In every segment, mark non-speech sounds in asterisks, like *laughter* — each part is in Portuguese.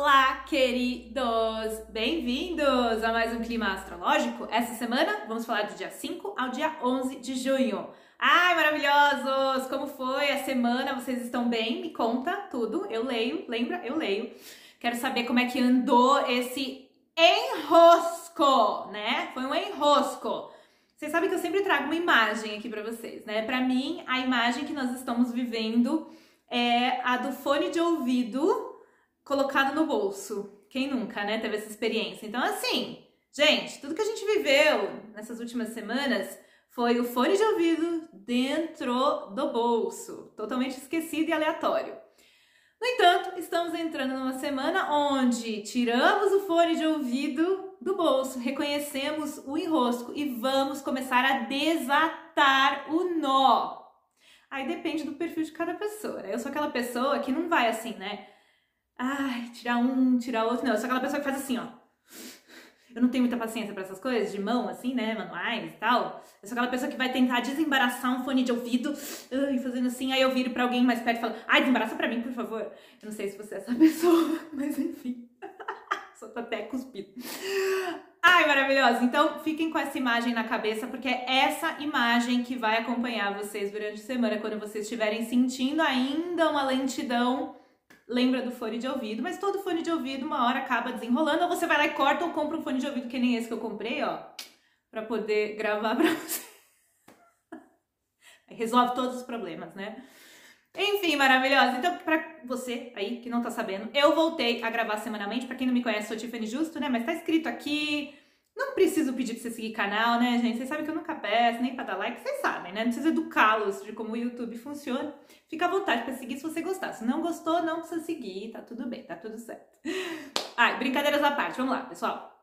Olá, queridos! Bem-vindos a mais um Clima Astrológico. Essa semana vamos falar do dia 5 ao dia 11 de junho. Ai, maravilhosos! Como foi a semana? Vocês estão bem? Me conta tudo. Eu leio, lembra? Eu leio. Quero saber como é que andou esse enrosco, né? Foi um enrosco. Vocês sabem que eu sempre trago uma imagem aqui para vocês, né? Para mim, a imagem que nós estamos vivendo é a do fone de ouvido colocado no bolso. Quem nunca, né, teve essa experiência? Então, assim, gente, tudo que a gente viveu nessas últimas semanas foi o fone de ouvido dentro do bolso, totalmente esquecido e aleatório. No entanto, estamos entrando numa semana onde tiramos o fone de ouvido do bolso, reconhecemos o enrosco e vamos começar a desatar o nó. Aí depende do perfil de cada pessoa. Né? Eu sou aquela pessoa que não vai assim, né? Ai, tirar um, tirar outro. Não, eu sou aquela pessoa que faz assim, ó. Eu não tenho muita paciência para essas coisas de mão, assim, né? Manuais e tal. Eu sou aquela pessoa que vai tentar desembaraçar um fone de ouvido, ai, fazendo assim, aí eu viro pra alguém mais perto e falo, ai, desembaraça pra mim, por favor. Eu não sei se você é essa *laughs* pessoa, mas enfim. *laughs* Só tô até cuspido. Ai, maravilhosa! Então, fiquem com essa imagem na cabeça, porque é essa imagem que vai acompanhar vocês durante a semana, quando vocês estiverem sentindo ainda uma lentidão. Lembra do fone de ouvido, mas todo fone de ouvido uma hora acaba desenrolando, ou você vai lá e corta ou compra um fone de ouvido que nem esse que eu comprei, ó, pra poder gravar *laughs* pra você. Resolve todos os problemas, né? Enfim, maravilhosa. Então, pra você aí que não tá sabendo, eu voltei a gravar semanalmente. Pra quem não me conhece, sou Tiffany Justo, né? Mas tá escrito aqui. Não preciso pedir pra você seguir canal, né, gente? Vocês sabem que eu nunca peço, nem pra dar like, vocês sabem, né? Não precisa educá-los de como o YouTube funciona. Fica à vontade pra seguir se você gostar. Se não gostou, não precisa seguir, tá tudo bem, tá tudo certo. Ai, brincadeiras à parte, vamos lá, pessoal.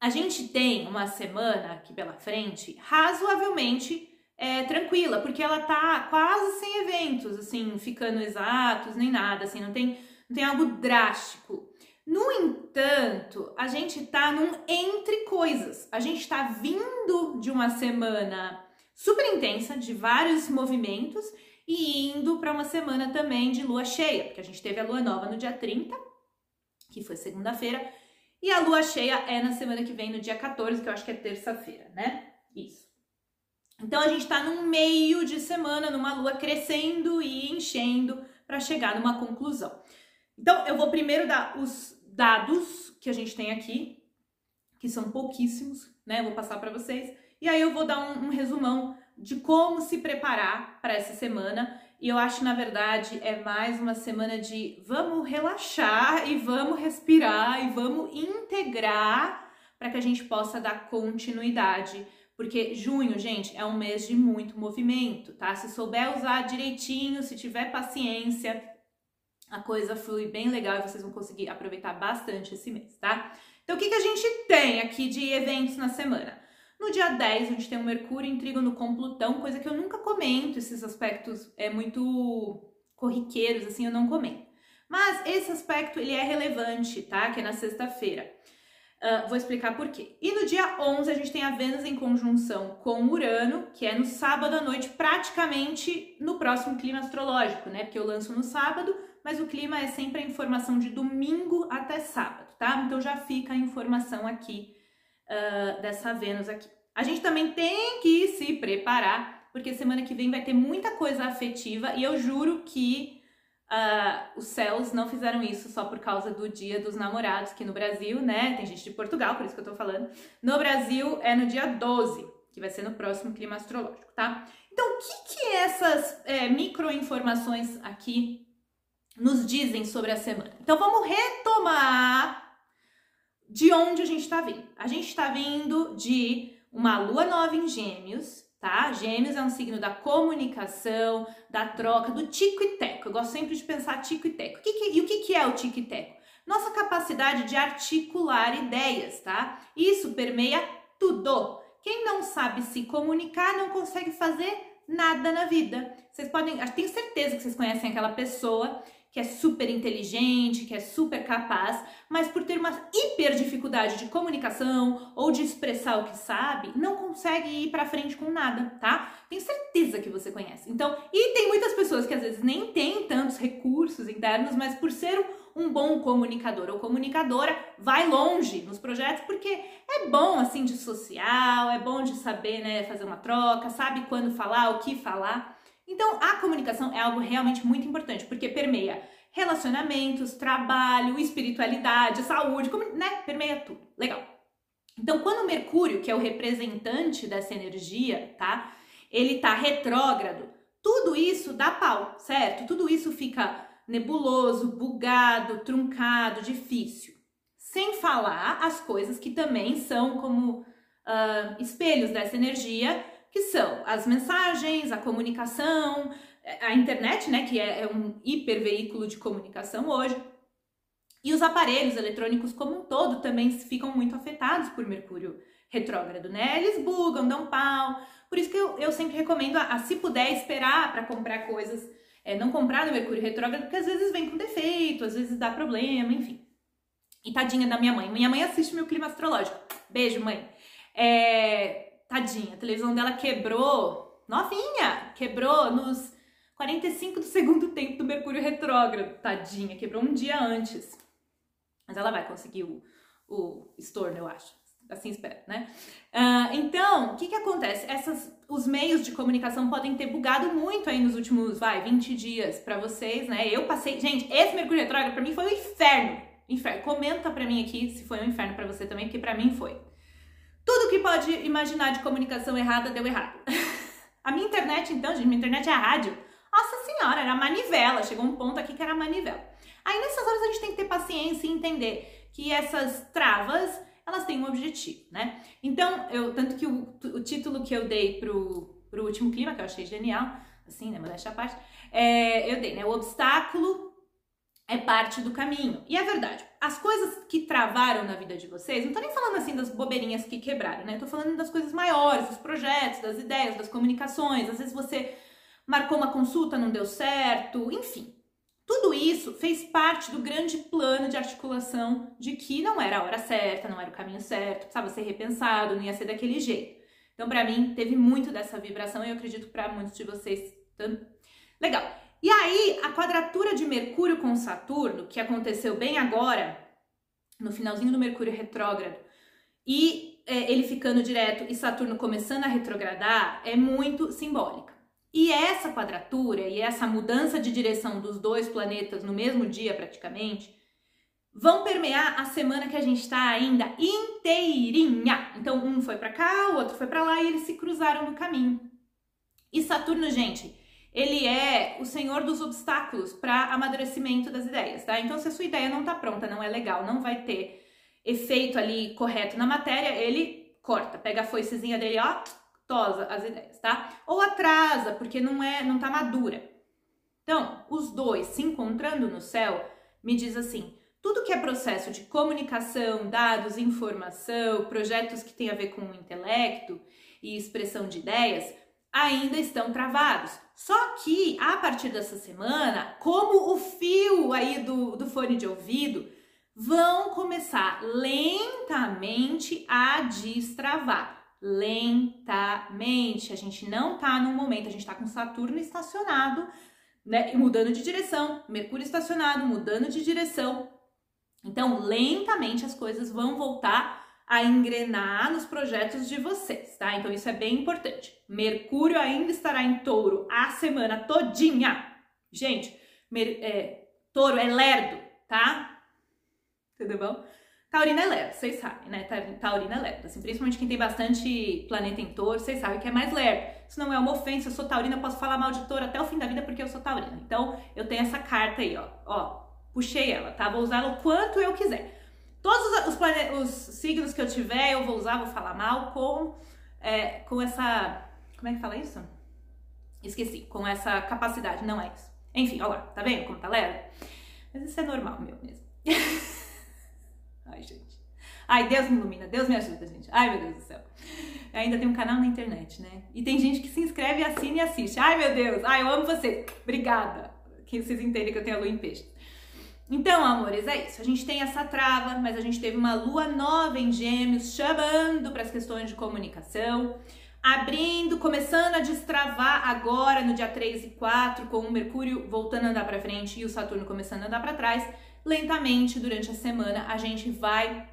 A gente tem uma semana aqui pela frente razoavelmente é, tranquila, porque ela tá quase sem eventos, assim, ficando exatos, nem nada, assim, não tem, não tem algo drástico. No entanto, a gente tá num entre coisas. A gente tá vindo de uma semana super intensa, de vários movimentos, e indo para uma semana também de lua cheia, porque a gente teve a lua nova no dia 30, que foi segunda-feira, e a lua cheia é na semana que vem, no dia 14, que eu acho que é terça-feira, né? Isso. Então a gente está num meio de semana, numa lua crescendo e enchendo para chegar numa conclusão. Então eu vou primeiro dar os dados que a gente tem aqui, que são pouquíssimos, né? vou passar para vocês. E aí eu vou dar um, um resumão de como se preparar para essa semana. E eu acho, na verdade, é mais uma semana de vamos relaxar e vamos respirar e vamos integrar para que a gente possa dar continuidade porque junho, gente, é um mês de muito movimento, tá? Se souber usar direitinho, se tiver paciência, a coisa flui bem legal e vocês vão conseguir aproveitar bastante esse mês, tá? Então, o que, que a gente tem aqui de eventos na semana? No dia 10, a gente tem o Mercúrio em trígono com Plutão, coisa que eu nunca comento, esses aspectos é muito corriqueiros, assim, eu não comento. Mas esse aspecto, ele é relevante, tá? Que é na sexta-feira. Uh, vou explicar por quê. E no dia 11 a gente tem a Vênus em conjunção com Urano, que é no sábado à noite, praticamente no próximo clima astrológico, né? Porque eu lanço no sábado, mas o clima é sempre a informação de domingo até sábado, tá? Então já fica a informação aqui uh, dessa Vênus aqui. A gente também tem que se preparar, porque semana que vem vai ter muita coisa afetiva e eu juro que Uh, os céus não fizeram isso só por causa do Dia dos Namorados, que no Brasil, né? Tem gente de Portugal, por isso que eu tô falando. No Brasil é no dia 12, que vai ser no próximo clima astrológico, tá? Então, o que, que essas é, micro-informações aqui nos dizem sobre a semana? Então, vamos retomar de onde a gente tá vindo. A gente tá vindo de uma lua nova em Gêmeos, tá? Gêmeos é um signo da comunicação, da troca, do tico e teco. Eu gosto sempre de pensar tico e teco. O que que, e o que, que é o tico e teco? Nossa capacidade de articular ideias, tá? Isso permeia tudo. Quem não sabe se comunicar não consegue fazer nada na vida. Vocês podem, tenho certeza que vocês conhecem aquela pessoa que é super inteligente, que é super capaz, mas por ter uma hiper dificuldade de comunicação ou de expressar o que sabe, não consegue ir para frente com nada, tá? Tenho certeza que você conhece. Então, e tem muitas pessoas que às vezes nem têm tantos recursos internos, mas por ser um, bom comunicador ou comunicadora vai longe nos projetos porque é bom assim de social, é bom de saber, né, fazer uma troca, sabe quando falar, o que falar. Então, a comunicação é algo realmente muito importante, porque permeia relacionamentos, trabalho, espiritualidade, saúde, né? Permeia tudo. Legal. Então, quando o Mercúrio, que é o representante dessa energia, tá? Ele tá retrógrado, tudo isso dá pau, certo? Tudo isso fica nebuloso, bugado, truncado, difícil. Sem falar as coisas que também são como uh, espelhos dessa energia, que são as mensagens, a comunicação, a internet, né, que é, é um hiperveículo de comunicação hoje, e os aparelhos eletrônicos como um todo também ficam muito afetados por Mercúrio retrógrado, né? Eles bugam, dão pau. Por isso que eu, eu sempre recomendo, a, a se puder, esperar para comprar coisas, é, não comprar no Mercúrio retrógrado, porque às vezes vem com defeito, às vezes dá problema, enfim. E tadinha da minha mãe. Minha mãe assiste meu clima astrológico. Beijo, mãe. É, tadinha, a televisão dela quebrou, novinha, quebrou nos 45 do segundo *laughs* tempo do Mercúrio retrógrado. Tadinha, quebrou um dia antes. Mas ela vai conseguir o, o estorno, eu acho. Assim espero, né? Uh, então, o que que acontece? Essas, os meios de comunicação podem ter bugado muito aí nos últimos, vai, 20 dias para vocês, né? Eu passei, gente, esse Mercúrio retrógrado para mim foi um inferno. Inferno. Comenta para mim aqui se foi um inferno para você também, porque para mim foi. Tudo que pode imaginar de comunicação errada deu errado. *laughs* a minha internet, então, gente, minha internet é a rádio nossa senhora, era manivela. Chegou um ponto aqui que era manivela. Aí nessas horas a gente tem que ter paciência e entender que essas travas, elas têm um objetivo, né? Então, eu tanto que o, o título que eu dei pro, pro último clima, que eu achei genial, assim, né, modéstia à parte, é, eu dei, né, o obstáculo é parte do caminho. E é verdade, as coisas que travaram na vida de vocês, não tô nem falando assim das bobeirinhas que quebraram, né? Tô falando das coisas maiores, dos projetos, das ideias, das comunicações. Às vezes você marcou uma consulta, não deu certo, enfim. Tudo isso fez parte do grande plano de articulação de que não era a hora certa, não era o caminho certo, precisava ser repensado, não ia ser daquele jeito. Então, para mim, teve muito dessa vibração e eu acredito para muitos de vocês também. Legal. E aí, a quadratura de Mercúrio com Saturno, que aconteceu bem agora, no finalzinho do Mercúrio retrógrado, e é, ele ficando direto e Saturno começando a retrogradar, é muito simbólica. E essa quadratura e essa mudança de direção dos dois planetas no mesmo dia, praticamente, vão permear a semana que a gente está ainda inteirinha. Então, um foi para cá, o outro foi para lá e eles se cruzaram no caminho. E Saturno, gente, ele é o senhor dos obstáculos para amadurecimento das ideias, tá? Então, se a sua ideia não tá pronta, não é legal, não vai ter efeito ali correto na matéria, ele corta, pega a foicezinha dele, ó, tosa as ideias, tá? Ou atrasa, porque não é, não tá madura. Então, os dois se encontrando no céu, me diz assim: tudo que é processo de comunicação, dados, informação, projetos que tem a ver com o intelecto e expressão de ideias, ainda estão travados. Só que a partir dessa semana, como o fio aí do, do fone de ouvido, vão começar lentamente a destravar lentamente. A gente não está no momento, a gente está com Saturno estacionado, né, mudando de direção, Mercúrio estacionado, mudando de direção. Então, lentamente as coisas vão voltar a engrenar nos projetos de vocês, tá? Então isso é bem importante. Mercúrio ainda estará em Touro a semana todinha. Gente, é, Touro é lerdo, tá? Tudo bom? Taurina é lerdo, vocês sabem, né? Taurina é lerdo. Assim, principalmente quem tem bastante planeta em touro, vocês sabem que é mais lerdo. Isso não é uma ofensa, eu sou taurina, eu posso falar mal de touro até o fim da vida porque eu sou taurina. Então, eu tenho essa carta aí, ó. Ó, puxei ela, tá? Vou usá-la o quanto eu quiser. Todos os, plane... os, signos que eu tiver, eu vou usar, vou falar mal com, é, com essa... Como é que fala isso? Esqueci. Com essa capacidade, não é isso. Enfim, ó lá, tá vendo como tá lerdo? Mas isso é normal meu mesmo. *laughs* Ai, gente. Ai, Deus me ilumina, Deus me ajuda, gente. Ai, meu Deus do céu. Ainda tem um canal na internet, né? E tem gente que se inscreve, assina e assiste. Ai, meu Deus. Ai, eu amo você. Obrigada. Que vocês entendem que eu tenho a lua em peixe. Então, amores, é isso. A gente tem essa trava, mas a gente teve uma lua nova em Gêmeos chamando para as questões de comunicação, abrindo, começando a destravar agora no dia 3 e 4, com o Mercúrio voltando a andar para frente e o Saturno começando a andar para trás lentamente durante a semana a gente vai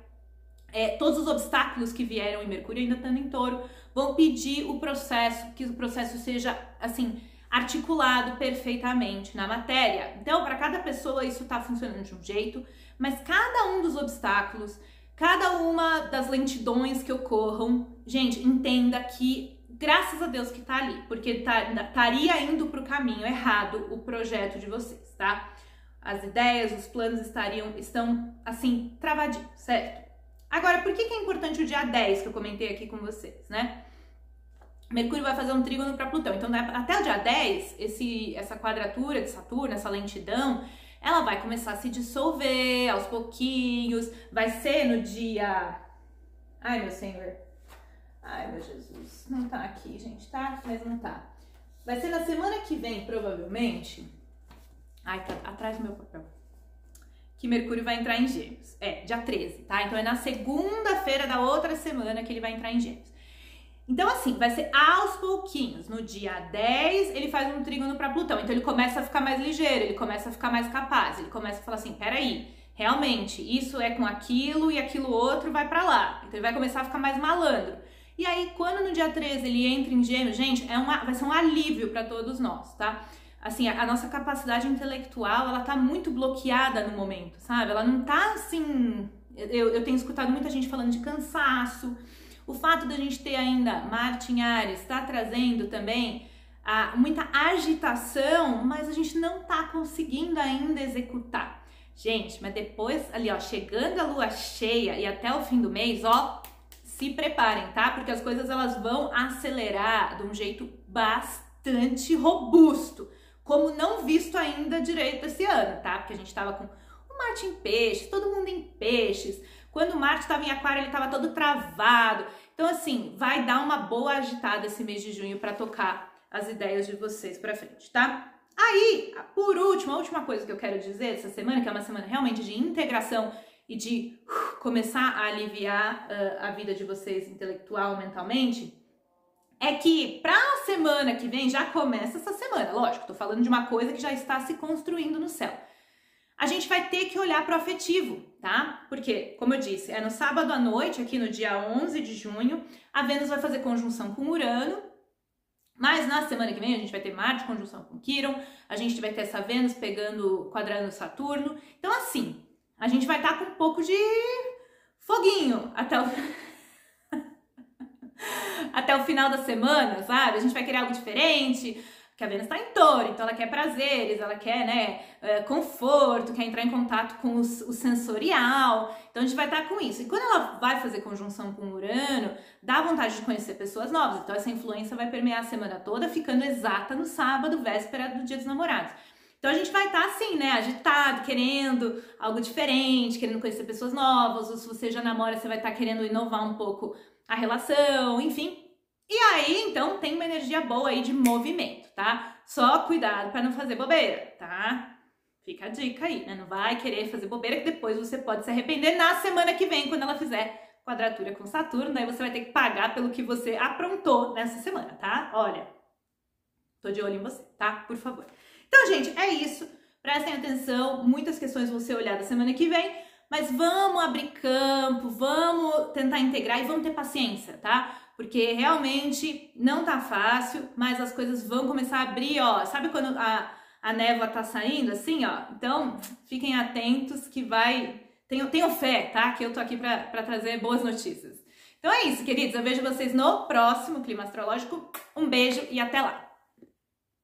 é, todos os obstáculos que vieram em Mercúrio ainda estando em touro vão pedir o processo, que o processo seja assim articulado perfeitamente na matéria. Então, para cada pessoa isso está funcionando de um jeito, mas cada um dos obstáculos, cada uma das lentidões que ocorram, gente, entenda que graças a Deus que tá ali, porque estaria tá, indo para o caminho errado o projeto de vocês, tá? As ideias, os planos estariam estão assim travadinhos, certo? Agora, por que, que é importante o dia 10 que eu comentei aqui com vocês, né? Mercúrio vai fazer um trígono para Plutão. Então, né, até o dia 10, esse, essa quadratura de Saturno, essa lentidão, ela vai começar a se dissolver aos pouquinhos. Vai ser no dia. Ai, meu senhor. Ai, meu Jesus. Não tá aqui, gente, tá? Mas não tá. Vai ser na semana que vem, provavelmente. Ai, tá atrás do meu papel que Mercúrio vai entrar em Gêmeos. É, dia 13, tá? Então é na segunda-feira da outra semana que ele vai entrar em Gêmeos. Então, assim, vai ser aos pouquinhos. No dia 10, ele faz um trígono para Plutão. Então, ele começa a ficar mais ligeiro, ele começa a ficar mais capaz. Ele começa a falar assim: peraí, realmente, isso é com aquilo e aquilo outro vai para lá. Então, ele vai começar a ficar mais malandro. E aí, quando no dia 13 ele entra em Gêmeos, gente, é uma, vai ser um alívio para todos nós, tá? assim, a, a, nossa capacidade intelectual, ela tá muito bloqueada no momento, sabe? Ela não tá assim. Eu, eu tenho escutado muita gente falando de cansaço. O fato da gente ter ainda Marte em Ares está trazendo também a, muita agitação, mas a gente não tá conseguindo ainda executar. Gente, mas depois ali, ó, chegando a lua cheia e até o fim do mês, ó, se preparem, tá? Porque as coisas elas vão acelerar de um jeito bastante robusto como não visto ainda direito esse ano, tá? Porque a gente tava com Marte em peixes, todo mundo em peixes. Quando Marte estava em aquário, ele estava todo travado. Então, assim, vai dar uma boa agitada esse mês de junho para tocar as ideias de vocês para frente, tá? Aí, por último, a última coisa que eu quero dizer essa semana, que é uma semana realmente de integração e de uh, começar a aliviar uh, a vida de vocês intelectual, mentalmente, é que para a semana que vem já começa essa semana, lógico, tô falando de uma coisa que já está se construindo no céu. A gente vai ter que olhar para o afetivo, tá? Porque, como eu disse, é no sábado à noite, aqui no dia 11 de junho, a Vênus vai fazer conjunção com Urano. Mas na semana que vem a gente vai ter Marte conjunção com Quiron, a gente vai ter essa Vênus pegando quadrando Saturno. Então assim, a gente vai estar tá com um pouco de foguinho até o *laughs* até o final da semana, sabe? A gente vai querer algo diferente, que a Vênus está em touro, então ela quer prazeres, ela quer, né, é, conforto, quer entrar em contato com o sensorial, então a gente vai estar com isso. E quando ela vai fazer conjunção com Urano, dá vontade de conhecer pessoas novas, então essa influência vai permear a semana toda, ficando exata no sábado, véspera do dia dos namorados. Então a gente vai estar assim, né, agitado, querendo algo diferente, querendo conhecer pessoas novas, ou se você já namora, você vai estar querendo inovar um pouco a relação, enfim. E aí, então, tem uma energia boa aí de movimento, tá? Só cuidado para não fazer bobeira, tá? Fica a dica aí, né? Não vai querer fazer bobeira que depois você pode se arrepender na semana que vem, quando ela fizer quadratura com Saturno, daí você vai ter que pagar pelo que você aprontou nessa semana, tá? Olha, tô de olho em você, tá? Por favor. Então, gente, é isso. Prestem atenção, muitas questões vão ser olhadas semana que vem. Mas vamos abrir campo, vamos tentar integrar e vamos ter paciência, tá? Porque realmente não tá fácil, mas as coisas vão começar a abrir, ó. Sabe quando a, a névoa tá saindo assim, ó? Então, fiquem atentos que vai. Tenham, tenham fé, tá? Que eu tô aqui para trazer boas notícias. Então é isso, queridos. Eu vejo vocês no próximo Clima Astrológico. Um beijo e até lá!